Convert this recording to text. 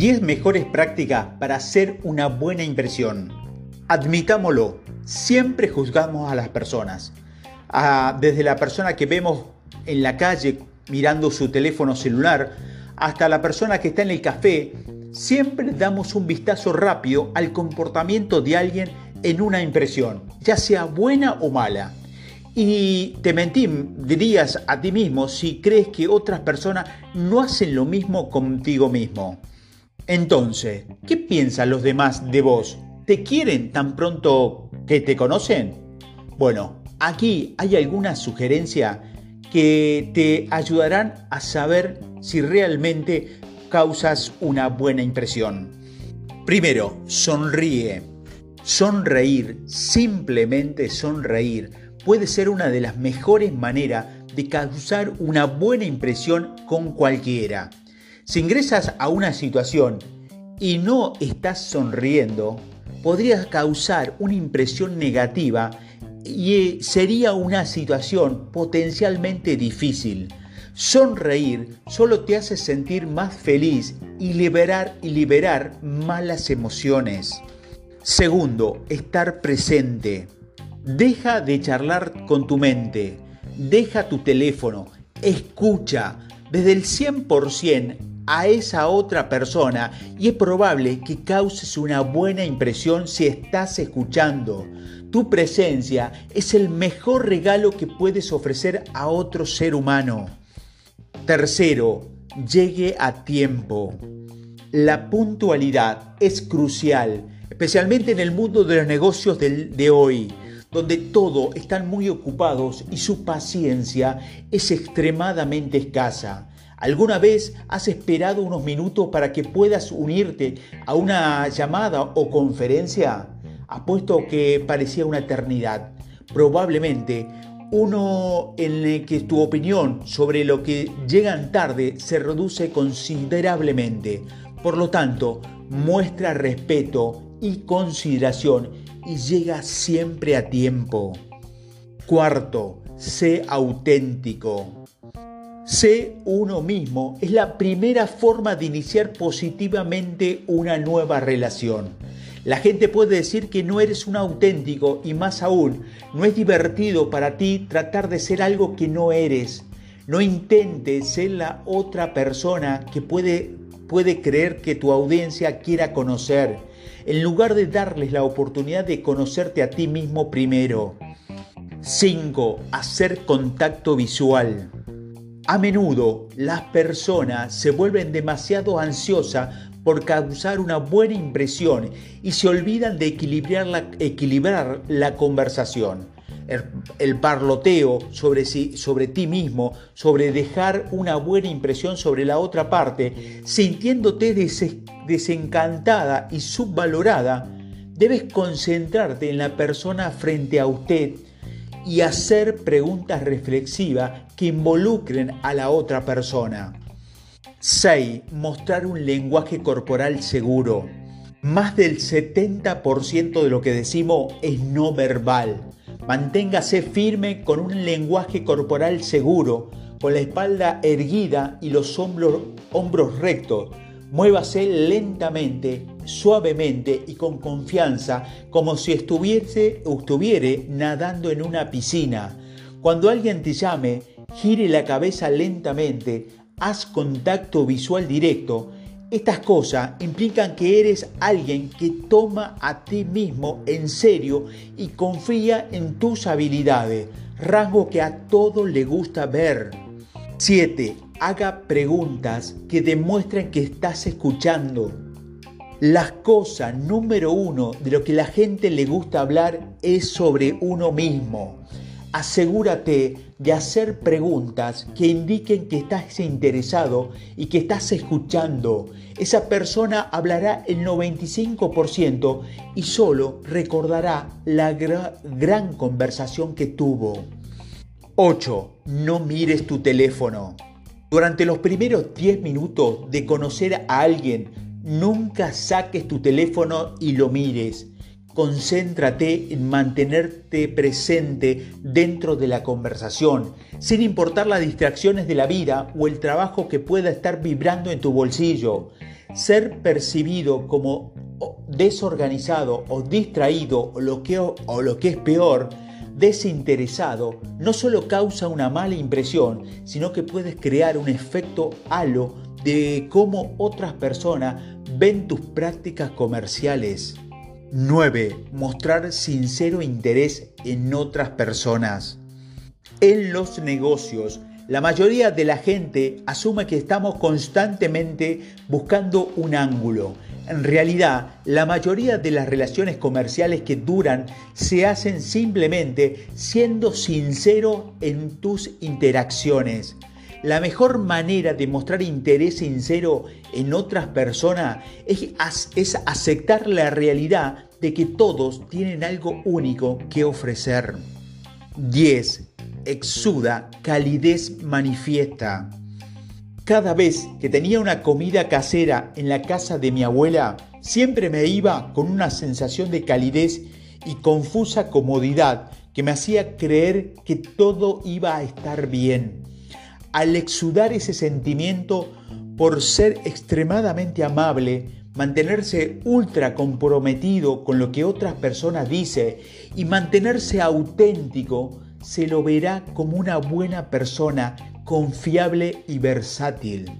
10 mejores prácticas para hacer una buena impresión. Admitámoslo, siempre juzgamos a las personas. desde la persona que vemos en la calle mirando su teléfono celular hasta la persona que está en el café, siempre damos un vistazo rápido al comportamiento de alguien en una impresión, ya sea buena o mala. Y te mentí, dirías a ti mismo si crees que otras personas no hacen lo mismo contigo mismo. Entonces, ¿qué piensan los demás de vos? ¿Te quieren tan pronto que te conocen? Bueno, aquí hay alguna sugerencia que te ayudarán a saber si realmente causas una buena impresión. Primero, sonríe. Sonreír, simplemente sonreír, puede ser una de las mejores maneras de causar una buena impresión con cualquiera. Si ingresas a una situación y no estás sonriendo, podrías causar una impresión negativa y eh, sería una situación potencialmente difícil. Sonreír solo te hace sentir más feliz y liberar y liberar malas emociones. Segundo, estar presente. Deja de charlar con tu mente. Deja tu teléfono. Escucha desde el 100% a esa otra persona y es probable que causes una buena impresión si estás escuchando. Tu presencia es el mejor regalo que puedes ofrecer a otro ser humano. Tercero, llegue a tiempo. La puntualidad es crucial, especialmente en el mundo de los negocios de hoy, donde todos están muy ocupados y su paciencia es extremadamente escasa. ¿Alguna vez has esperado unos minutos para que puedas unirte a una llamada o conferencia? Apuesto que parecía una eternidad. Probablemente uno en el que tu opinión sobre lo que llegan tarde se reduce considerablemente. Por lo tanto, muestra respeto y consideración y llega siempre a tiempo. Cuarto, sé auténtico. Sé uno mismo es la primera forma de iniciar positivamente una nueva relación. La gente puede decir que no eres un auténtico y más aún, no es divertido para ti tratar de ser algo que no eres. No intentes ser la otra persona que puede, puede creer que tu audiencia quiera conocer, en lugar de darles la oportunidad de conocerte a ti mismo primero. 5. Hacer contacto visual. A menudo las personas se vuelven demasiado ansiosas por causar una buena impresión y se olvidan de equilibrar la, conversación. El, parloteo sobre, sobre ti mismo, sobre dejar una buena impresión sobre la otra parte, sintiéndote desencantada y subvalorada, debes concentrarte en la persona frente a usted y hacer preguntas reflexivas que involucren a la otra persona. 6. Mostrar un lenguaje corporal seguro. Más del 70% de lo que decimos es no verbal. Manténgase firme con un lenguaje corporal seguro, con la espalda erguida y los hombros, hombros rectos. Muévase lentamente suavemente y con confianza, como si estuviese estuviere nadando en una piscina. Cuando alguien te llame, gire la cabeza lentamente, haz contacto visual directo. Estas cosas implican que eres alguien que toma a ti mismo en serio y confía en tus habilidades, rasgo que a todos le gusta ver. 7. Haga preguntas que demuestren que estás escuchando. La cosa número uno de lo que la gente le gusta hablar es sobre uno mismo. Asegúrate de hacer preguntas que indiquen que estás interesado y que estás escuchando. Esa persona hablará el 95% y solo recordará la gran conversación que tuvo. 8. No mires tu teléfono. Durante los primeros 10 minutos de conocer a alguien, Nunca saques tu teléfono y lo mires. Concéntrate en mantenerte presente dentro de la conversación, sin importar las distracciones de la vida o el trabajo que pueda estar vibrando en tu bolsillo. ser percibido como desorganizado o distraído o lo que, o lo que es peor, desinteresado, no solo causa una mala impresión, sino que puedes crear un efecto halo de cómo otras personas ven tus prácticas comerciales. 9. Mostrar sincero interés en otras personas. En los negocios, la mayoría de la gente asume que estamos constantemente buscando un ángulo. En realidad, la mayoría de las relaciones comerciales que duran se hacen simplemente siendo sincero en tus interacciones. La mejor manera de mostrar interés sincero en otras personas es, aceptar la realidad de que todos tienen algo único que ofrecer. 10 exuda calidez manifiesta. Cada vez que tenía una comida casera en la casa de mi abuela, siempre me iba con una sensación de calidez y confusa comodidad que me hacía creer que todo iba a estar bien. Al exudar ese sentimiento por ser extremadamente amable, mantenerse ultra comprometido con lo que otras personas dicen y mantenerse auténtico, se lo verá como una buena persona, confiable y versátil.